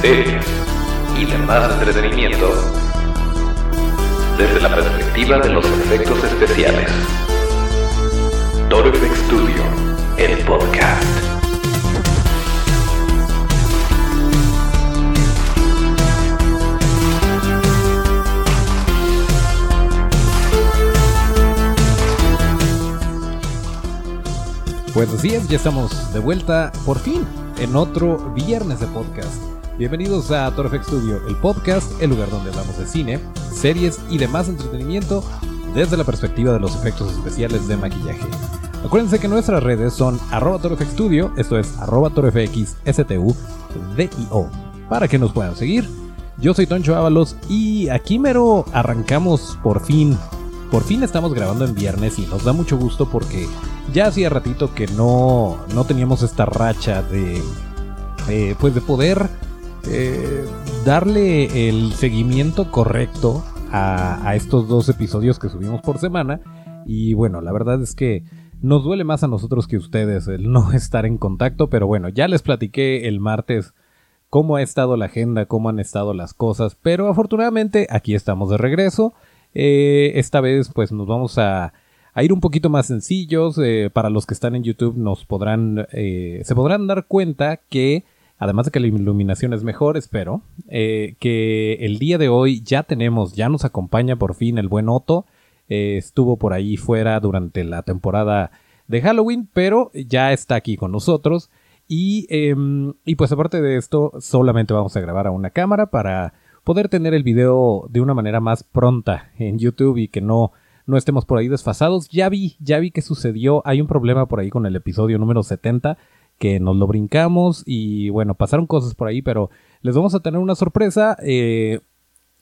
series y demás entretenimiento desde la perspectiva de los efectos especiales. Toro Studio, el podcast. Pues así es, ya estamos de vuelta por fin en otro viernes de podcast. Bienvenidos a Torfex Studio, el podcast, el lugar donde hablamos de cine, series y demás entretenimiento desde la perspectiva de los efectos especiales de maquillaje. Acuérdense que nuestras redes son arroba Studio, esto es arroba torfxstu, para que nos puedan seguir. Yo soy Toncho Ábalos y aquí mero arrancamos por fin. Por fin estamos grabando en viernes y nos da mucho gusto porque ya hacía ratito que no, no teníamos esta racha de, eh, pues de poder eh, darle el seguimiento correcto a, estos dos episodios que subimos por semana. Y bueno, la verdad es que nos duele más a nosotros que a ustedes el no estar en contacto, pero bueno, ya les platiqué el martes cómo ha estado la agenda, cómo han estado las cosas, pero afortunadamente aquí estamos de regreso. Eh, esta vez pues nos vamos a a ir un poquito más sencillos. Eh, para los que están en YouTube nos podrán, eh, se podrán dar cuenta que, además de que la iluminación es mejor, espero, eh, que el día de hoy ya tenemos, ya nos acompaña por fin el buen Otto. estuvo por ahí fuera durante la temporada de Halloween, pero ya está aquí con nosotros. Y, em, y pues aparte de esto, solamente vamos a grabar a una cámara para poder tener el video de una manera más pronta en YouTube y que no no estemos por ahí desfasados. Ya vi, ya vi que sucedió. Hay un problema por ahí con el episodio número 70 que nos lo brincamos y bueno, pasaron cosas por ahí, pero les vamos a tener una sorpresa. Eh,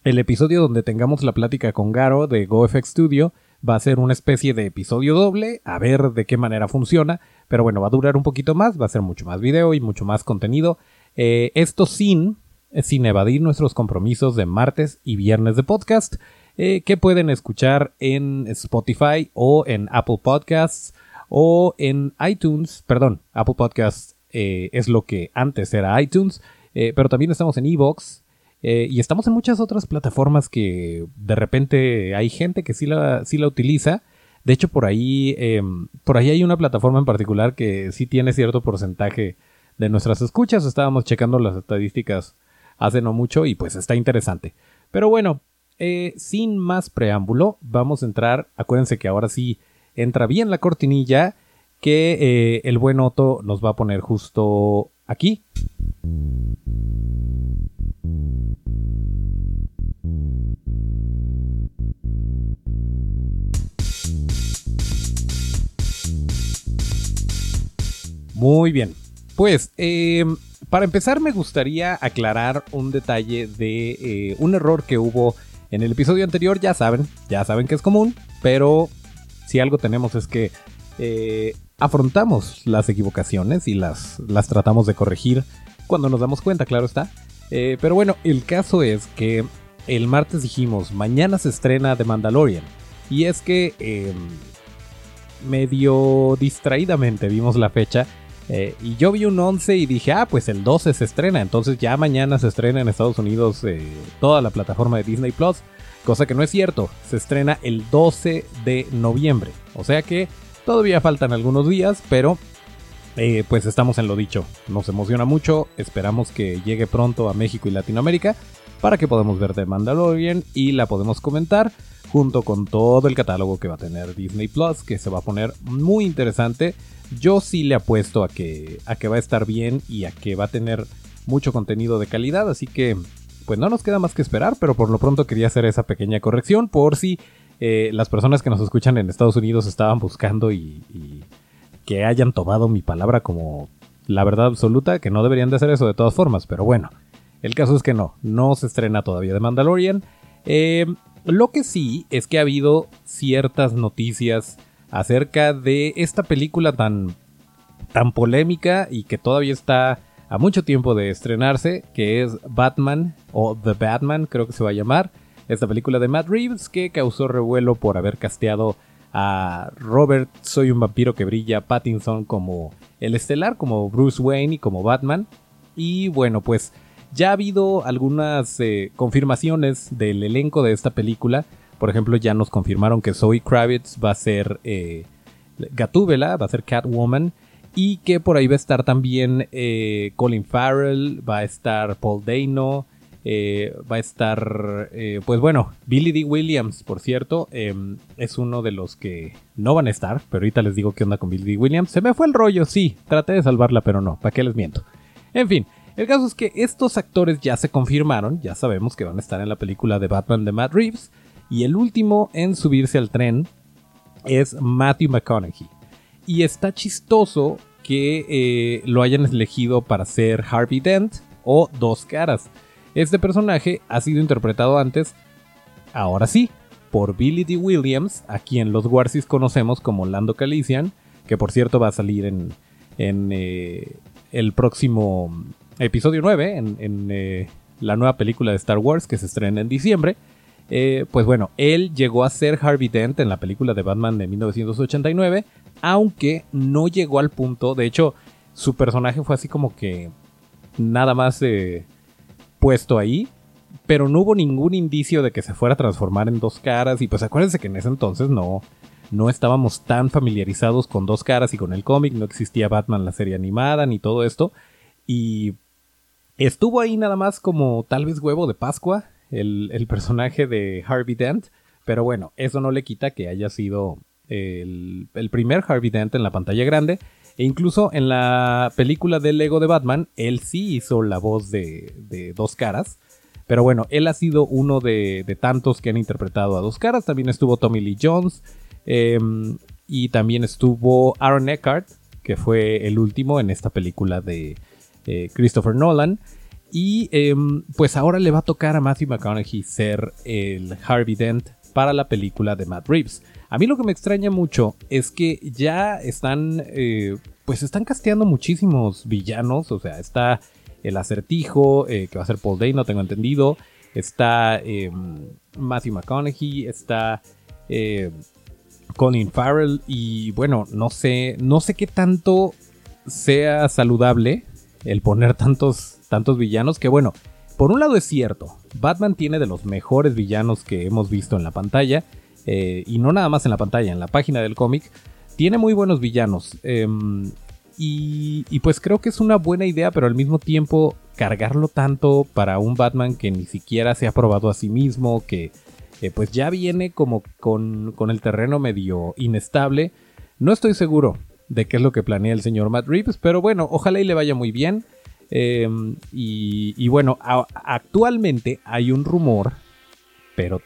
el episodio donde tengamos la plática con Garo de GoFX Studio va a ser una especie de episodio doble, a ver de qué manera funciona, pero bueno, va a durar un poquito más, va a ser mucho más video y mucho más contenido. Eh, esto sin, sin evadir nuestros compromisos de martes y viernes de podcast. Eh, que pueden escuchar en Spotify o en Apple Podcasts o en iTunes. Perdón, Apple Podcasts eh, es lo que antes era iTunes, eh, pero también estamos en Evox. y estamos en muchas otras plataformas que de repente hay gente que sí la, sí la utiliza. De hecho, por ahí, em, por ahí hay una plataforma en particular que sí tiene cierto porcentaje de nuestras escuchas. Estábamos checando las estadísticas hace no mucho y pues está interesante. Pero bueno, eh, sin más preámbulo, vamos a entrar. Acuérdense que ahora sí entra bien la cortinilla que eh, el buen Otto nos va a poner justo aquí. Muy bien. Pues, eh, para empezar me gustaría aclarar un detalle de un error que hubo en el episodio anterior ya saben, ya saben que es común, pero si algo tenemos es que eh, afrontamos las equivocaciones y las, las tratamos de corregir cuando nos damos cuenta, claro está. Eh, pero bueno, el caso es que el martes dijimos, mañana se estrena The Mandalorian. Y es que em, medio distraídamente vimos la fecha eh, y yo vi un 11 y dije, ah, pues el 12 se estrena. Entonces ya mañana se estrena en Estados Unidos toda la plataforma de Disney Plus. Cosa que no es cierto. Se estrena el 12 de noviembre. O sea que todavía faltan algunos días, pero eh, pues estamos en lo dicho. Nos emociona mucho. Esperamos que llegue pronto a México y Latinoamérica para que podamos ver The Mandalorian y la podemos comentar junto con todo el catálogo que va a tener Disney Plus, que se va a poner muy interesante. Yo sí le apuesto a que, a que va a estar bien y a que va a tener mucho contenido de calidad, así que pues no nos queda más que esperar, pero por lo pronto quería hacer esa pequeña corrección por si eh, las personas que nos escuchan en Estados Unidos estaban buscando y, que hayan tomado mi palabra como la verdad absoluta, que no deberían de hacer eso de todas formas, pero bueno, el caso es que no, no se estrena todavía de Mandalorian. Eh, lo que sí es que ha habido ciertas noticias acerca de esta película tan, tan polémica y que todavía está a mucho tiempo de estrenarse, que es Batman o The Batman, creo que se va a llamar. Esta película de Matt Reeves que causó revuelo por haber casteado a Robert Soy un vampiro que brilla Pattinson como el estelar, como Bruce Wayne y como Batman. Y bueno, pues Ya ha habido algunas eh, confirmaciones del elenco de esta película. Por ejemplo, ya nos confirmaron que Zoe Kravitz va a ser eh, Gatúbela, va a ser Catwoman. Y que por ahí va a estar también eh, Colin Farrell, va a estar Paul Dano, eh, va a estar, eh, pues bueno, Billy D. Williams, por cierto, em, es uno de los que no van a estar, pero ahorita les digo qué onda con Billy D. Williams. Se me fue el rollo, sí, traté de salvarla, pero no, ¿para qué les miento? En fin, el caso es que estos actores ya se confirmaron, ya sabemos que van a estar en la película de Batman de Matt Reeves, y el último en subirse al tren es Matthew McConaughey. Y está chistoso que eh, lo hayan elegido para ser Harvey Dent o Dos Caras. Este personaje ha sido interpretado antes, ahora sí, por Billy D. Williams, a quien los Warsis conocemos como Lando Calician, que por cierto va a salir en, eh, el próximo episodio 9, en, eh, la nueva película de Star Wars que se estrena en diciembre. Pues bueno, él llegó a ser Harvey Dent en la película de Batman de 1989, aunque no llegó al punto, de hecho, su personaje fue así como que nada más puesto ahí, pero no hubo ningún indicio de que se fuera a transformar en dos caras. Y pues acuérdense que en ese entonces no, no estábamos tan familiarizados con dos caras y con el cómic, no existía Batman la serie animada ni todo esto. Y estuvo ahí nada más como tal vez huevo de Pascua, el personaje de Harvey Dent. Pero bueno, eso no le quita que haya sido el, primer Harvey Dent en la pantalla grande. E incluso en la película del Lego de Batman, él sí hizo la voz de, Dos Caras. Pero bueno, él ha sido uno de, tantos que han interpretado a Dos Caras. También estuvo Tommy Lee Jones. Em, y también estuvo Aaron Eckhart, que fue el último en esta película de eh, Christopher Nolan. Y em, pues ahora le va a tocar a Matthew McConaughey ser el Harvey Dent para la película de Matt Reeves. A mí lo que me extraña mucho es que ya están, eh, pues están casteando muchísimos villanos, o sea, está el acertijo, eh, que va a ser Paul Day, no tengo entendido, está em, Matthew McConaughey, está eh, Colin Farrell. Y bueno, no sé, no sé qué tanto sea saludable el poner tantos, tantos villanos que bueno, por un lado es cierto, Batman tiene de los mejores villanos que hemos visto en la pantalla, eh, y no nada más en la pantalla, en la página del cómic, tiene muy buenos villanos. Em, y, pues creo que es una buena idea, pero al mismo tiempo cargarlo tanto para un Batman que ni siquiera se ha probado a sí mismo, que pues ya viene como con, el terreno medio inestable. No estoy seguro de qué es lo que planea el señor Matt Reeves, pero bueno, ojalá y le vaya muy bien. Em, y, bueno, actualmente hay un rumor, pero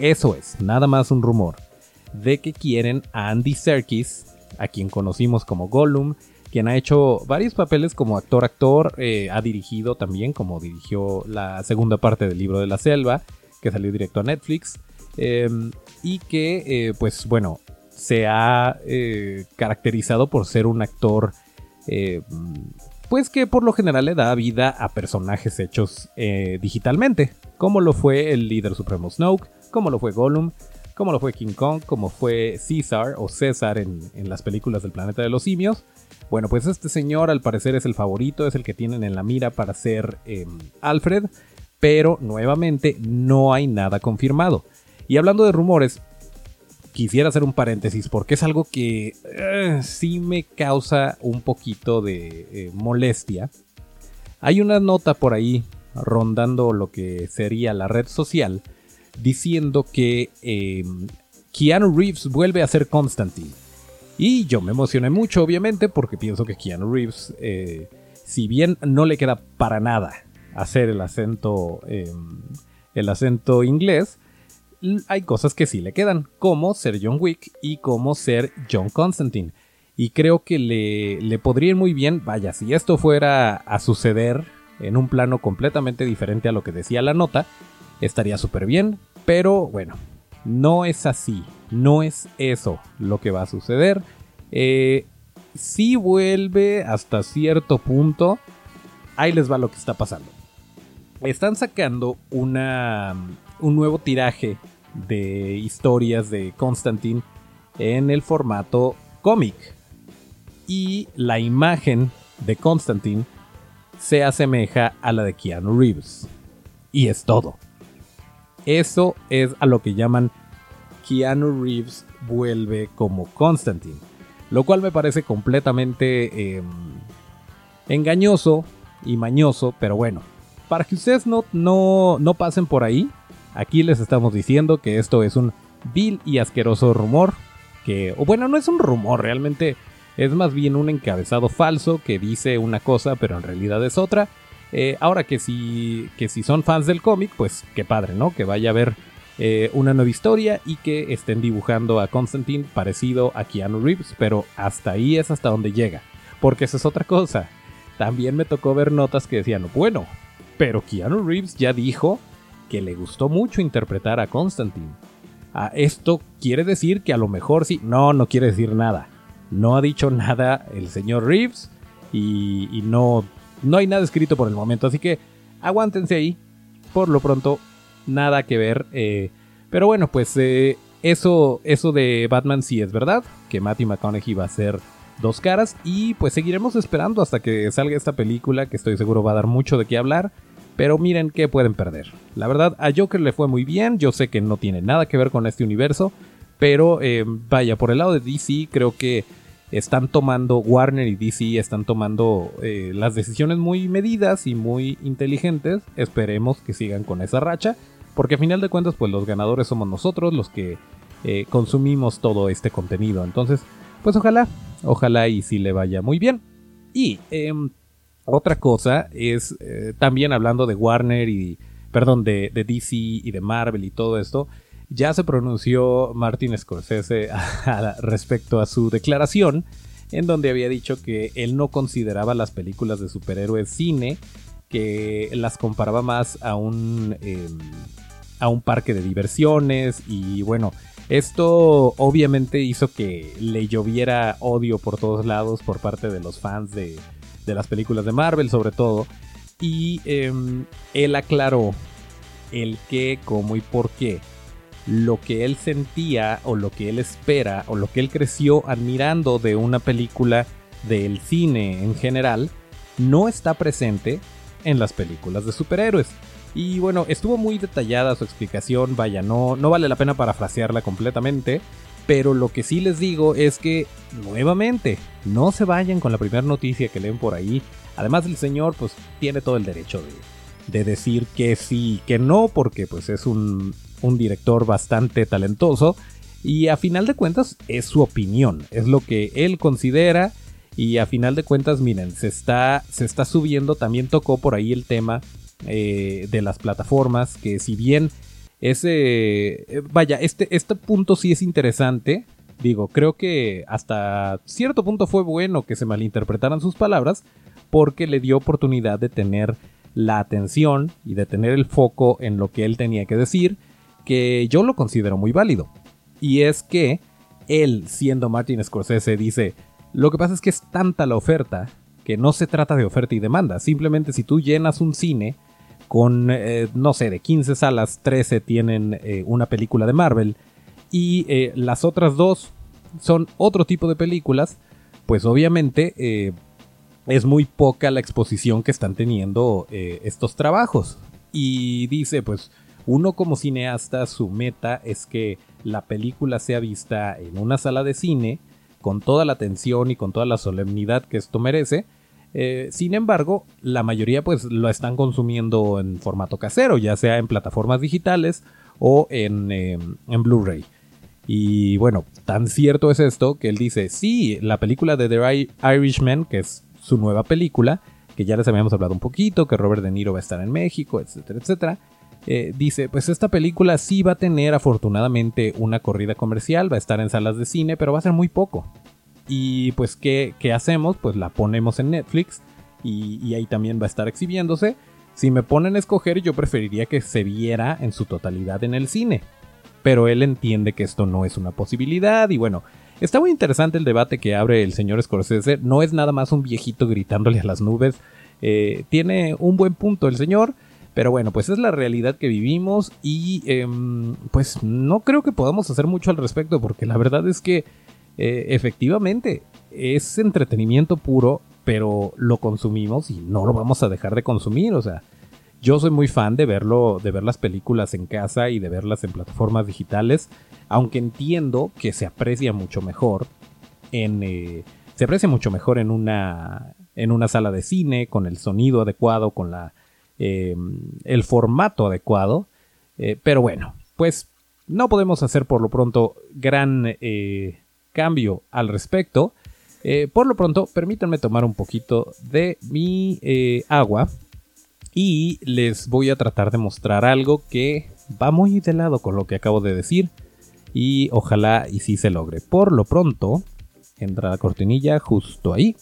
eso es, nada más un rumor, de que quieren a Andy Serkis, a quien conocimos como Gollum, quien ha hecho varios papeles como actor-actor, eh, ha dirigido también, como dirigió la segunda parte del libro de la selva, que salió directo a Netflix, em, y que, eh, pues bueno, se ha eh, caracterizado por ser un actor, pues que por lo general le da vida a personajes hechos digitalmente, como lo fue el líder supremo Snoke, como lo fue Gollum, como lo fue King Kong, como fue César o César en, las películas del planeta de los simios. Bueno, pues este señor al parecer es el favorito, es el que tienen en la mira para ser em, Alfred, pero nuevamente no hay nada confirmado. Y hablando de rumores, quisiera hacer un paréntesis porque es algo que eh, sí me causa un poquito de eh, molestia. Hay una nota por ahí rondando lo que sería la red social diciendo que eh, Keanu Reeves vuelve a ser Constantine. Y yo me emocioné mucho, obviamente, porque pienso que Keanu Reeves, eh, si bien no le queda para nada hacer el acento, em, el acento inglés, hay cosas que sí le quedan, como ser John Wick y como ser John Constantine. Y creo que le, le podría ir muy bien, vaya, si esto fuera a suceder en un plano completamente diferente a lo que decía la nota, estaría súper bien, pero bueno, no es así, no es eso lo que va a suceder. Eh, si vuelve hasta cierto punto, ahí les va lo que está pasando. Están sacando una, un nuevo tiraje de historias de Constantine en el formato cómic. Y la imagen de Constantine se asemeja a la de Keanu Reeves. Y es todo. Eso es a lo que llaman Keanu Reeves vuelve como Constantine. Lo cual me parece completamente em, engañoso y mañoso, pero bueno. Para que ustedes no, no, no pasen por ahí, aquí les estamos diciendo que esto es un vil y asqueroso rumor. Que, o bueno, no es un rumor, realmente es más bien un encabezado falso que dice una cosa, pero en realidad es otra. Eh, ahora que si, que si son fans del cómic, pues qué padre, ¿no? Que vaya a ver eh, una nueva historia y que estén dibujando a Constantine parecido a Keanu Reeves, pero hasta ahí es hasta donde llega. Porque esa es otra cosa. También me tocó ver notas que decían, bueno, pero Keanu Reeves ya dijo que le gustó mucho interpretar a Constantine. Ah, esto quiere decir que a lo mejor sí. No, no quiere decir nada. No ha dicho nada el señor Reeves y, no, no hay nada escrito por el momento. Así que aguántense ahí. Por lo pronto, nada que ver. Eh, pero bueno, pues eh, eso, eso de Batman sí es verdad. Que Matthew McConaughey va a ser dos caras. Y pues seguiremos esperando hasta que salga esta película. Que estoy seguro va a dar mucho de qué hablar. Pero miren qué pueden perder. La verdad, a Joker le fue muy bien. Yo sé que no tiene nada que ver con este universo. Pero eh, vaya, por el lado de DC creo que están tomando, Warner y DC están tomando eh, las decisiones muy medidas y muy inteligentes. Esperemos que sigan con esa racha. Porque a final de cuentas, pues los ganadores somos nosotros, los que eh, consumimos todo este contenido. Entonces, pues ojalá, ojalá y si le vaya muy bien. Y em, otra cosa es, eh, también hablando de Warner y, perdón, de, de DC y de Marvel y todo esto, ya se pronunció Martin Scorsese respecto a su declaración, en donde había dicho que él no consideraba las películas de superhéroes cine, que las comparaba más a un, em, a un parque de diversiones y bueno, esto obviamente hizo que le lloviera odio por todos lados por parte de los fans de, las películas de Marvel sobre todo. Y em, él aclaró el qué, cómo y por qué lo que él sentía o lo que él espera o lo que él creció admirando de una película del cine en general no está presente en las películas de superhéroes. Y bueno, estuvo muy detallada su explicación, vaya, no, no vale la pena parafrasearla completamente, pero lo que sí les digo es que, nuevamente, no se vayan con la primera noticia que leen por ahí. Además el señor pues tiene todo el derecho de, de decir que sí y que no, porque pues es un, director bastante talentoso y a final de cuentas es su opinión, es lo que él considera y a final de cuentas miren, se está, se está subiendo, también tocó por ahí el tema eh, de las plataformas, que si bien ese, eh, vaya, este, este punto sí es interesante, digo, creo que hasta cierto punto fue bueno que se malinterpretaran sus palabras porque le dio oportunidad de tener la atención y de tener el foco en lo que él tenía que decir que yo lo considero muy válido. Y es que él, siendo Martin Scorsese, dice, lo que pasa es que es tanta la oferta que no se trata de oferta y demanda. Simplemente si tú llenas un cine con, eh, no sé, de 15 salas, 13 tienen eh, una película de Marvel y eh, las otras dos son otro tipo de películas, pues obviamente es muy poca la exposición que están teniendo estos trabajos. Y dice, pues uno como cineasta, su meta es que la película sea vista en una sala de cine, con toda la atención y con toda la solemnidad que esto merece. Eh, sin embargo, la mayoría pues lo están consumiendo en formato casero, ya sea en plataformas digitales o en, em, en Blu-ray. Y bueno, tan cierto es esto que él dice, sí, la película de The Irishman, que es su nueva película, que ya les habíamos hablado un poquito, que Robert De Niro va a estar en México, etcétera, etcétera. Eh, dice, pues esta película sí va a tener afortunadamente una corrida comercial, va a estar en salas de cine, pero va a ser muy poco. Y pues, ¿qué, hacemos? Pues la ponemos en Netflix y, ahí también va a estar exhibiéndose. Si me ponen a escoger, yo preferiría que se viera en su totalidad en el cine. Pero él entiende que esto no es una posibilidad y bueno, está muy interesante el debate que abre el señor Scorsese. No es nada más un viejito gritándole a las nubes. Eh, tiene un buen punto el señor. Pero bueno, pues es la realidad que vivimos y em, pues no creo que podamos hacer mucho al respecto porque la verdad es que eh, efectivamente es entretenimiento puro pero lo consumimos y no lo vamos a dejar de consumir. O sea, yo soy muy fan de verlo, de ver las películas en casa y de verlas en plataformas digitales, aunque entiendo que se aprecia mucho mejor en eh, se aprecia mucho mejor en una en una sala de cine con el sonido adecuado, con la eh, el formato adecuado. Eh, pero bueno, pues no podemos hacer por lo pronto gran cambio al respecto. por lo pronto, permítanme tomar un poquito de mi agua y les voy a tratar de mostrar algo que va muy de lado con lo que acabo de decir y ojalá y sí se logre. Por lo pronto, entra la cortinilla justo ahí.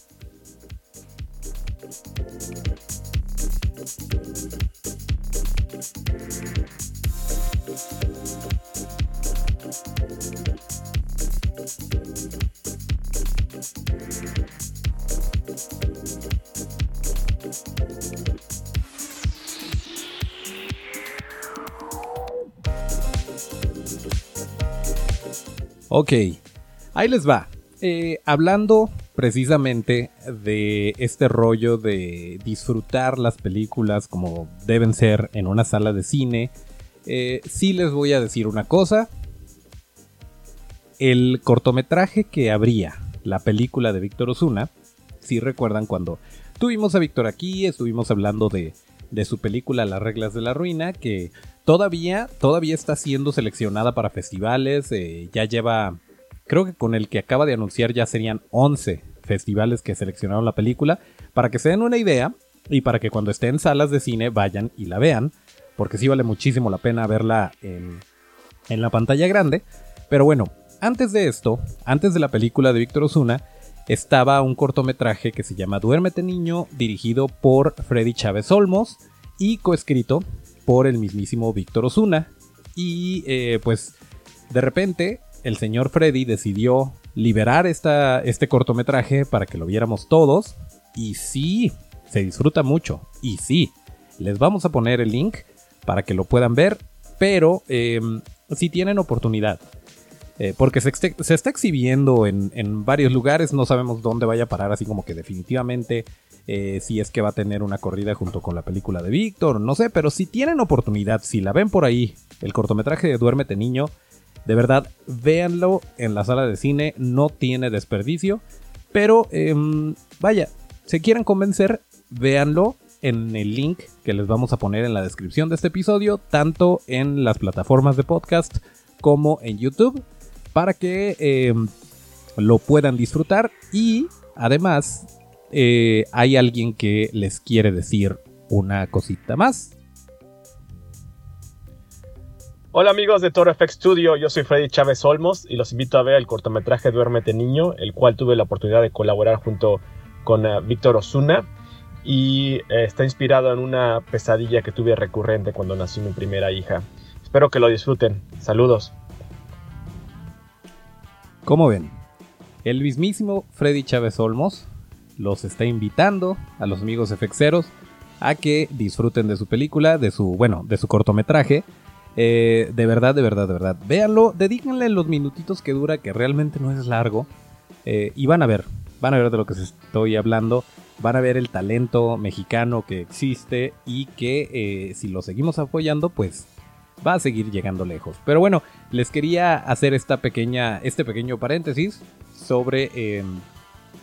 Ok, ahí les va. Eh, hablando precisamente de este rollo de disfrutar las películas como deben ser en una sala de cine, eh, sí les voy a decir una cosa. El cortometraje que abría la película de Víctor Osuna, si recuerdan cuando tuvimos a Víctor aquí, estuvimos hablando de, de su película Las reglas de la ruina, que Todavía, todavía está siendo seleccionada para festivales. Eh, ya lleva, creo que con el que acaba de anunciar ya serían 11 festivales que seleccionaron la película. Para que se den una idea y para que cuando esté en salas de cine vayan y la vean. Porque sí vale muchísimo la pena verla en, en la pantalla grande. Pero bueno, antes de esto, antes de la película de Víctor Osuna, estaba un cortometraje que se llama Duérmete Niño, dirigido por Freddy Chávez Olmos y coescrito por el mismísimo Víctor Osuna. Y eh, pues de repente el señor Freddy decidió liberar esta, este cortometraje para que lo viéramos todos. Y sí, se disfruta mucho. Y sí, les vamos a poner el link para que lo puedan ver. Pero em, si tienen oportunidad. Eh, porque se, se, está exhibiendo en, en, varios lugares, no sabemos dónde vaya a parar, así como que definitivamente eh, si es que va a tener una corrida junto con la película de Víctor, no sé, pero si tienen oportunidad, si la ven por ahí, el cortometraje de Duérmete Niño, de verdad, véanlo en la sala de cine, no tiene desperdicio, pero em, vaya, si quieren convencer, véanlo en el link que les vamos a poner en la descripción de este episodio, tanto en las plataformas de podcast como en YouTube, para que em, lo puedan disfrutar y además eh, hay alguien que les quiere decir una cosita más. Hola amigos de Toro FX Studio, yo soy Freddy Chávez Olmos y los invito a ver el cortometraje Duérmete Niño, el cual tuve la oportunidad de colaborar junto con eh, Víctor Osuna y eh, está inspirado en una pesadilla que tuve recurrente cuando nací mi primera hija. Espero que lo disfruten. Saludos. ¿Cómo ven? El mismísimo Freddy Chávez Olmos los está invitando a los amigos efexeros a que disfruten de su película, de su, bueno, de su cortometraje. Eh, de verdad, de verdad, de verdad. Véanlo, dedíquenle los minutitos que dura, que realmente no es largo. Eh, y van a ver, van a ver de lo que estoy hablando. Van a ver el talento mexicano que existe y que eh, si lo seguimos apoyando, pues va a seguir llegando lejos. Pero bueno, les quería hacer esta pequeña, este pequeño paréntesis sobre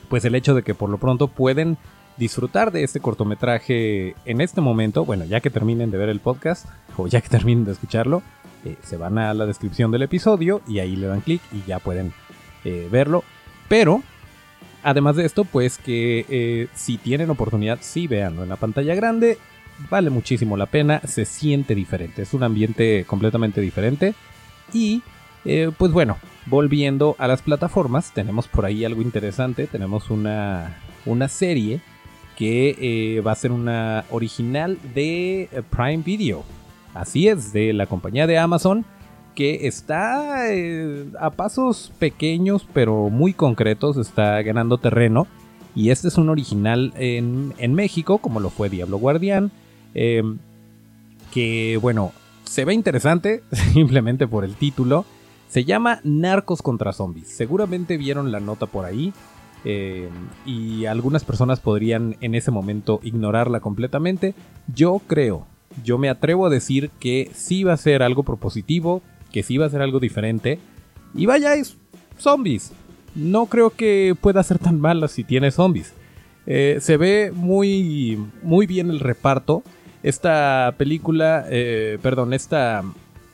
pues el hecho de que por lo pronto pueden disfrutar de este cortometraje en este momento, bueno, ya que terminen de ver el podcast o ya que terminen de escucharlo, eh, se van a la descripción del episodio y ahí le dan clic y ya pueden eh, verlo. Pero, además de esto, pues que eh, si tienen oportunidad, sí véanlo en la pantalla grande, vale muchísimo la pena, se siente diferente, es un ambiente completamente diferente y eh, pues bueno, volviendo a las plataformas, tenemos por ahí algo interesante. Tenemos una, una serie que eh, va a ser una original de eh, Prime Video. Así es, de la compañía de Amazon, que está a pasos pequeños pero muy concretos, está ganando terreno. Y este es un original en, en México, como lo fue Diablo Guardián. que bueno, se ve interesante simplemente por el título. Se llama Narcos contra Zombies. Seguramente vieron la nota por ahí. eh, y algunas personas podrían en ese momento ignorarla completamente. Yo creo, yo me atrevo a decir que sí va a ser algo propositivo, que sí va a ser algo diferente. Y vaya, es zombies. No creo que pueda ser tan mala si tiene zombies. Eh, se ve muy, muy bien el reparto. Esta película, eh, perdón, esta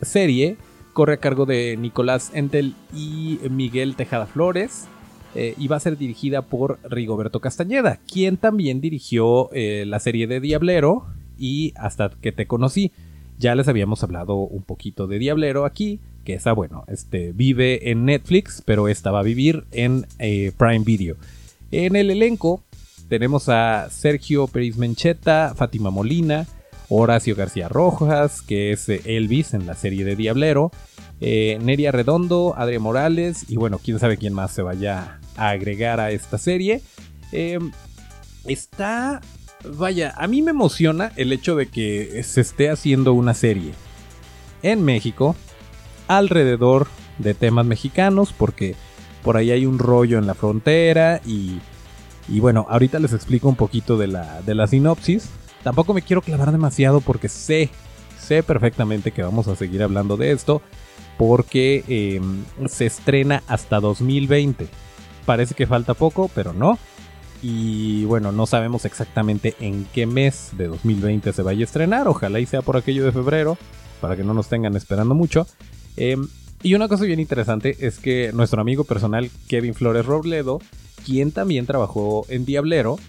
serie corre a cargo de Nicolás Entel y Miguel Tejada Flores. Eh, y va a ser dirigida por Rigoberto Castañeda, quien también dirigió eh, la serie de Diablero y hasta que te conocí. Ya les habíamos hablado un poquito de Diablero aquí, que esa, bueno, este, vive en Netflix, pero esta va a vivir en eh, Prime Video. En el elenco tenemos a Sergio Pérez Mencheta, Fátima Molina, Horacio García Rojas, que es Elvis en la serie de Diablero, Neria Redondo, Adrián Morales y bueno, quién sabe quién más se vaya agregar a esta serie. Em, está, vaya, a mí me emociona el hecho de que se esté haciendo una serie en México alrededor de temas mexicanos, porque por ahí hay un rollo en la frontera y, y bueno, ahorita les explico un poquito de la, de la sinopsis. Tampoco me quiero clavar demasiado porque sé, sé perfectamente que vamos a seguir hablando de esto, porque em, se estrena hasta 2020 parece que falta poco, pero no. Y bueno, no sabemos exactamente en qué mes de 2020 se vaya a estrenar. Ojalá y sea por aquello de febrero, para que no nos tengan esperando mucho. Em, y una cosa bien interesante es que nuestro amigo personal Kevin Flores Robledo, quien también trabajó en Diablero,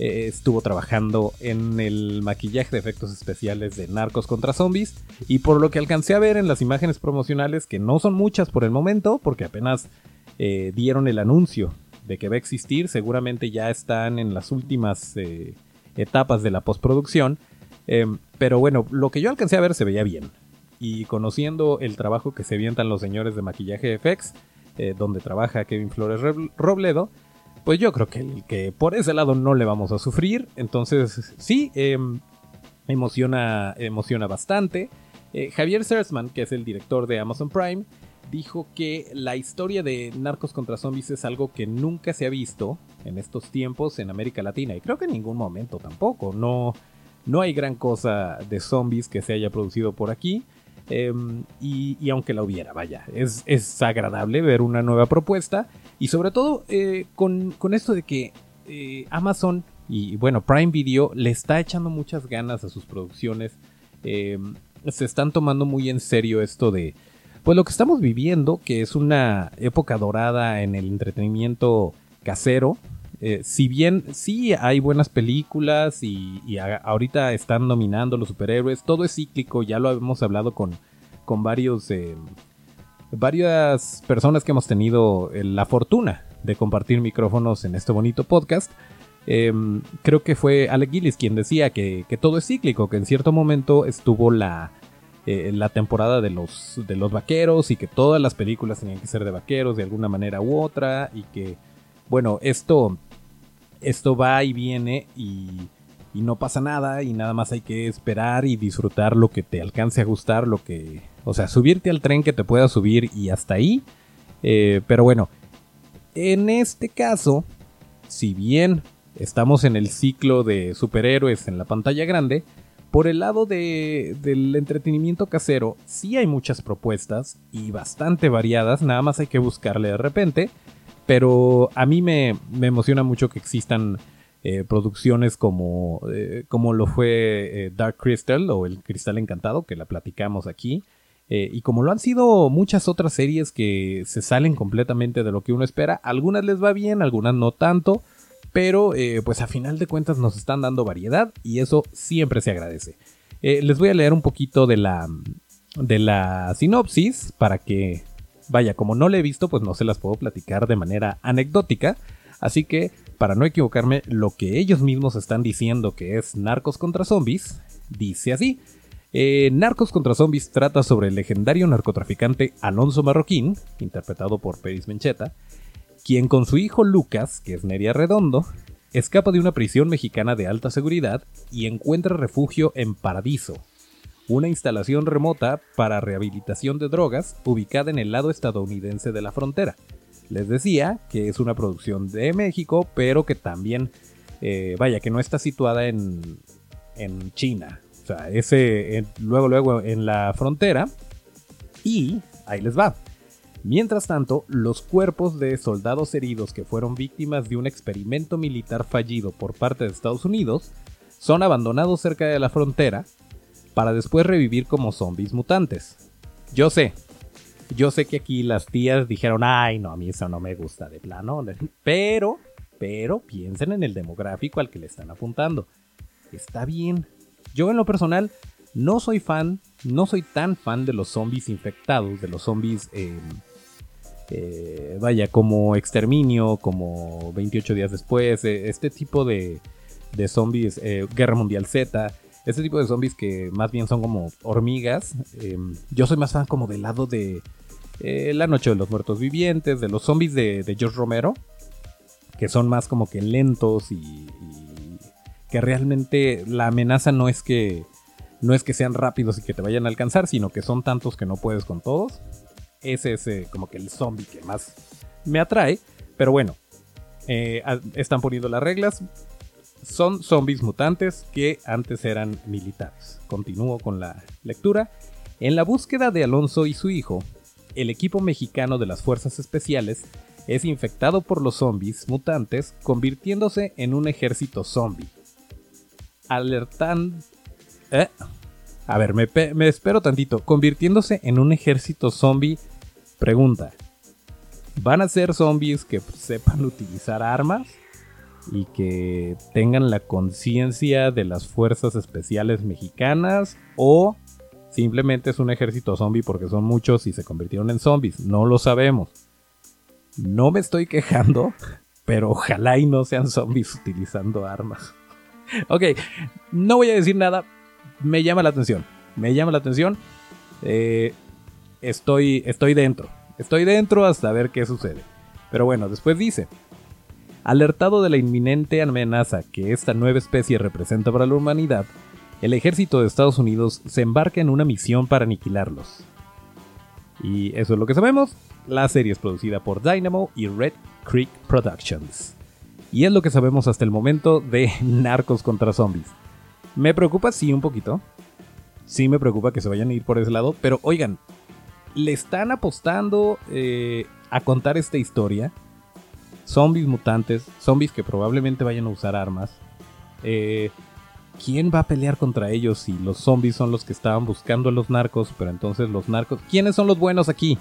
eh, estuvo trabajando en el maquillaje de efectos especiales de Narcos contra Zombies. Y por lo que alcancé a ver en las imágenes promocionales, que no son muchas por el momento, porque apenas eh, dieron el anuncio de que va a existir. Seguramente ya están en las últimas eh, etapas de la postproducción. Pero bueno, lo que yo alcancé a ver se veía bien. Y conociendo el trabajo que se avientan los señores de maquillaje FX, eh, donde trabaja Kevin Flores Robledo, pues yo creo que, que, por ese lado no le vamos a sufrir. Entonces, sí, em, emociona, emociona bastante. Javier Sersman, que es el director de Amazon Prime, dijo que la historia de narcos contra zombies es algo que nunca se ha visto en estos tiempos en América Latina y creo que en ningún momento tampoco. No, no hay gran cosa de zombies que se haya producido por aquí. Em, y, aunque la hubiera, vaya, es, es, agradable ver una nueva propuesta. Y sobre todo eh, con, esto de que eh, Amazon y bueno, Prime Video le está echando muchas ganas a sus producciones. Em, se están tomando muy en serio esto de, pues lo que estamos viviendo, que es una época dorada en el entretenimiento casero, eh, si bien sí hay buenas películas y, ahorita están nominando los superhéroes, todo es cíclico, ya lo hemos hablado con, con varios, eh, varias personas que hemos tenido eh, la fortuna de compartir micrófonos en este bonito podcast. Em, creo que fue Alec Gillis quien decía que, que todo es cíclico, que en cierto momento estuvo la, la temporada de los, de los vaqueros y que todas las películas tenían que ser de vaqueros de alguna manera u otra y que, bueno, esto, esto va y viene y, y no pasa nada y nada más hay que esperar y disfrutar lo que te alcance a gustar, lo que, o sea, subirte al tren que te pueda subir y hasta ahí. Eh, pero bueno, en este caso, si bien estamos en el ciclo de superhéroes en la pantalla grande, por el lado del entretenimiento casero, sí hay muchas propuestas y bastante variadas, nada más hay que buscarle de repente, pero a mí me, emociona mucho que existan eh, producciones como, eh, como lo fue eh, Dark Crystal o El Cristal Encantado, que la platicamos aquí, y como lo han sido muchas otras series que se salen completamente de lo que uno espera, algunas les va bien, algunas no tanto, pero pues a final de cuentas nos están dando variedad y eso siempre se agradece. Les voy a leer un poquito de la, de la sinopsis para que, vaya, como no la he visto, pues no se las puedo platicar de manera anecdótica. Así que, para no equivocarme, lo que ellos mismos están diciendo que es Narcos contra Zombies, dice así. Eh, Narcos contra Zombies trata sobre el legendario narcotraficante Alonso Marroquín, interpretado por Peris Mencheta, quien con su hijo Lucas, que es Neria Redondo, escapa de una prisión mexicana de alta seguridad y encuentra refugio en Paradiso, una instalación remota para rehabilitación de drogas ubicada en el lado estadounidense de la frontera. les decía que es una producción de México, pero que también, eh, vaya, que no está situada en, en China. O sea, ese, luego, luego en la frontera. Y ahí les va. Mientras tanto, los cuerpos de soldados heridos que fueron víctimas de un experimento militar fallido por parte de Estados Unidos son abandonados cerca de la frontera para después revivir como zombies mutantes. Yo sé, yo sé que aquí las tías dijeron, ay, no, a mí eso no me gusta de plano, pero, pero piensen en el demográfico al que le están apuntando. Está bien. Yo en lo personal no soy fan, no soy tan fan de los zombies infectados, de los zombies, em, eh, vaya, como Exterminio, como 28 días después, eh, este tipo de, de zombies, eh, Guerra Mundial Z, este tipo de zombies que más bien son como hormigas. Em, yo soy más fan como del lado de La Noche de los Muertos Vivientes, de los zombies de, George Romero, que son más como que lentos y que realmente la amenaza no es que no es que sean rápidos y que te vayan a alcanzar, sino que son tantos que no puedes con todos. Ese es eh, como que el zombie que más me atrae. Pero bueno, eh, están poniendo las reglas. Son zombies mutantes que antes eran militares. Continúo con la lectura. En la búsqueda de Alonso y su hijo, el equipo mexicano de las Fuerzas Especiales es infectado por los zombies mutantes, convirtiéndose en un ejército zombie alertan... ¿Eh? A ver, me, me espero tantito. Convirtiéndose en un ejército zombie. Pregunta. ¿Van a ser zombies que sepan utilizar armas? Y que tengan la conciencia de las fuerzas especiales mexicanas? ¿O simplemente es un ejército zombie porque son muchos y se convirtieron en zombies? No lo sabemos. No me estoy quejando, pero ojalá y no sean zombies utilizando armas. ok, no voy a decir nada. Me llama la atención. Me llama la atención. Eh, estoy, estoy dentro. Estoy dentro hasta ver qué sucede. Pero bueno, después dice. Alertado de la inminente amenaza que esta nueva especie representa para la humanidad, el ejército de Estados Unidos se embarca en una misión para aniquilarlos. Y eso es lo que sabemos. La serie es producida por Dynamo y Red Creek Productions. Y es lo que sabemos hasta el momento de Narcos contra Zombies. Me preocupa, sí, un poquito. Sí me preocupa que se vayan a ir por ese lado. Pero oigan, le están apostando eh, a contar esta historia. Zombies mutantes, zombies que probablemente vayan a usar armas. Eh, ¿Quién va a pelear contra ellos si los zombies son los que estaban buscando a los narcos? Pero entonces los narcos... ¿Quiénes son los buenos aquí?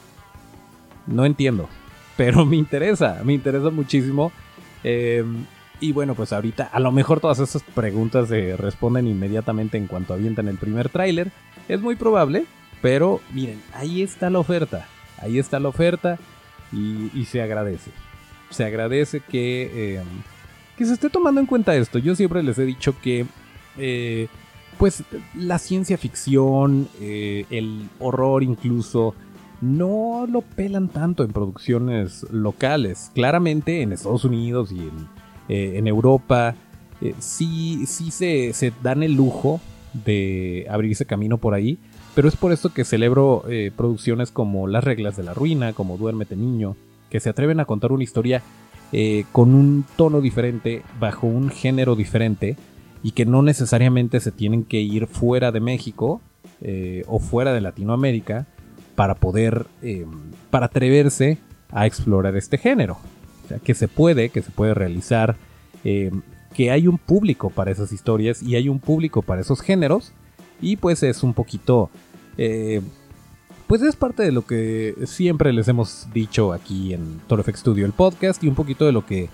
No entiendo. Pero me interesa, me interesa muchísimo. Em, y bueno, pues ahorita a lo mejor todas esas preguntas se responden inmediatamente en cuanto avientan el primer tráiler. Es muy probable, pero miren, ahí está la oferta. Ahí está la oferta y, se agradece. Se agradece que, em, que se esté tomando en cuenta esto. Yo siempre les he dicho que... Eh, pues la ciencia ficción, eh, el horror incluso, no lo pelan tanto en producciones locales. Claramente en Estados Unidos y en, eh, Europa eh, sí, sí se, dan el lujo de abrirse camino por ahí. Pero es por esto que celebro eh, producciones como Las reglas de la ruina, como Duérmete niño, que se atreven a contar una historia con un tono diferente, bajo un género diferente, y que no necesariamente se tienen que ir fuera de México o fuera de Latinoamérica para poder, eh, para atreverse a explorar este género. O sea, que se puede, que se puede realizar, eh, que hay un público para esas historias y hay un público para esos géneros. Y pues es un poquito, eh, pues es parte de lo que siempre les hemos dicho aquí en Toro FX Studio, el podcast, y un poquito de lo que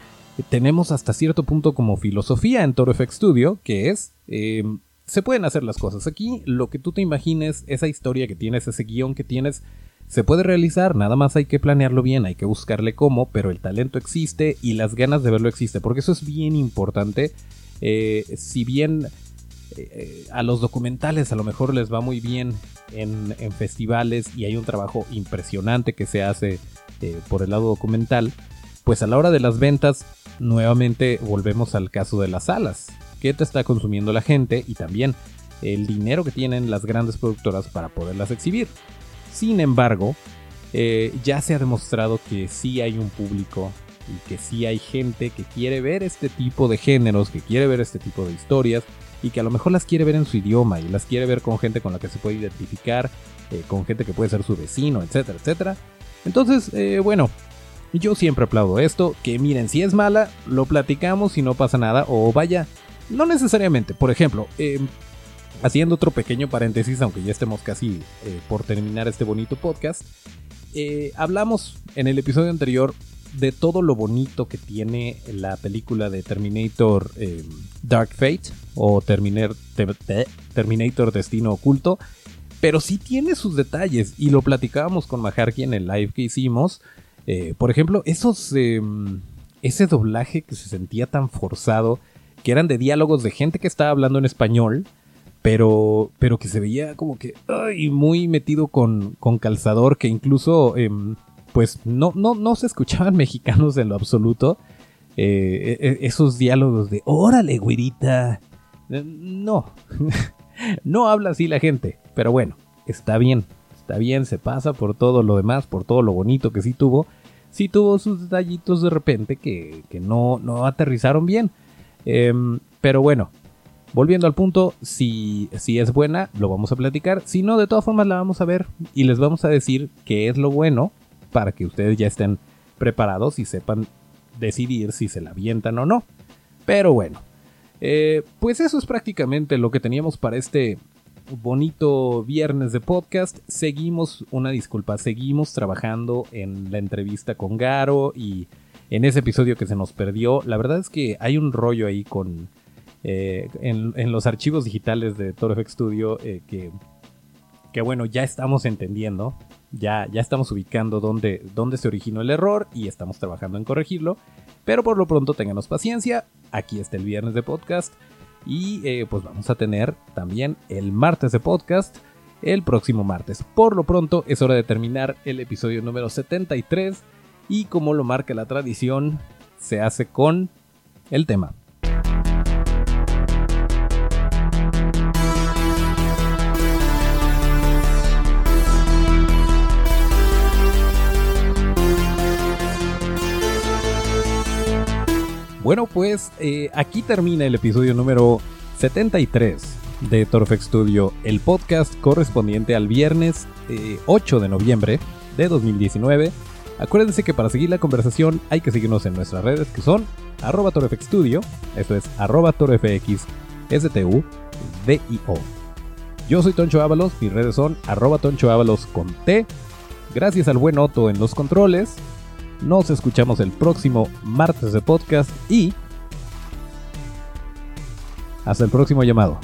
tenemos hasta cierto punto como filosofía en Toro FX Studio, que es se pueden hacer las cosas. Aquí lo que tú te imagines, esa historia que tienes, ese guion que tienes, se puede realizar, nada más hay que planearlo bien, hay que buscarle cómo, pero el talento existe y las ganas de verlo existe, porque eso es bien importante. Eh, si bien a los documentales a lo mejor les va muy bien en, festivales y hay un trabajo impresionante que se hace eh, por el lado documental, pues a la hora de las ventas, nuevamente volvemos al caso de las salas qué te está consumiendo la gente y también el dinero que tienen las grandes productoras para poderlas exhibir. Sin embargo, eh, ya se ha demostrado que sí hay un público y que sí hay gente que quiere ver este tipo de géneros, que quiere ver este tipo de historias y que a lo mejor las quiere ver en su idioma y las quiere ver con gente con la que se puede identificar, eh, con gente que puede ser su vecino, etcétera, etcétera. Entonces, eh, bueno, yo siempre aplaudo esto, que miren, si es mala, lo platicamos y no pasa nada, o vaya, no necesariamente, por ejemplo, em, haciendo otro pequeño paréntesis, aunque ya estemos casi eh, por terminar este bonito podcast, hablamos en el episodio anterior de todo lo bonito que tiene la película de Terminator em, Dark Fate o Terminator, Destino Oculto, pero sí tiene sus detalles y lo platicábamos con Maharky en el live que hicimos. Eh, por ejemplo, esos, em, ese doblaje que se sentía tan forzado, que eran de diálogos de gente que estaba hablando en español, pero, pero que se veía como que muy metido con, con calzador, que incluso em, pues no, no, no se escuchaban mexicanos en lo absoluto. Eh, e, e, esos diálogos de órale, güerita. Eh, no, no habla así la gente, pero bueno, está bien está bien, se pasa por todo lo demás, por todo lo bonito que sí tuvo. Sí tuvo sus detallitos de repente que, no, no aterrizaron bien. Em, pero bueno, volviendo al punto, si, si es buena, lo vamos a platicar. Si no, de todas formas la vamos a ver y les vamos a decir qué es lo bueno para que ustedes ya estén preparados y sepan decidir si se la avientan o no. Pero bueno, eh, pues eso es prácticamente lo que teníamos para este bonito viernes de podcast. Seguimos, una disculpa, seguimos trabajando en la entrevista con Garo y en ese episodio que se nos perdió. La verdad es que hay un rollo ahí con... Eh, en, los archivos digitales de ToroFX Studio eh, que, que bueno, ya estamos entendiendo, ya, ya estamos ubicando dónde, dónde se originó el error y estamos trabajando en corregirlo. Pero por lo pronto ténganos paciencia, aquí está el viernes de podcast. Y eh, pues vamos a tener también el martes de podcast el próximo martes. Por lo pronto es hora de terminar el episodio número 73 y como lo marca la tradición, se hace con el tema. Bueno, pues eh, aquí termina el episodio número 73 de Torfex Studio, el podcast correspondiente al viernes 8 eh, de noviembre de 2019. Acuérdense que para seguir la conversación hay que seguirnos en nuestras redes que son arroba Studio, esto es arroba torfx, STU, DIO. Yo soy Toncho Ábalos, mis redes son arroba Toncho Ábalos con T. Gracias al buen Otto en los controles, nos escuchamos el próximo martes de podcast y hasta el próximo llamado.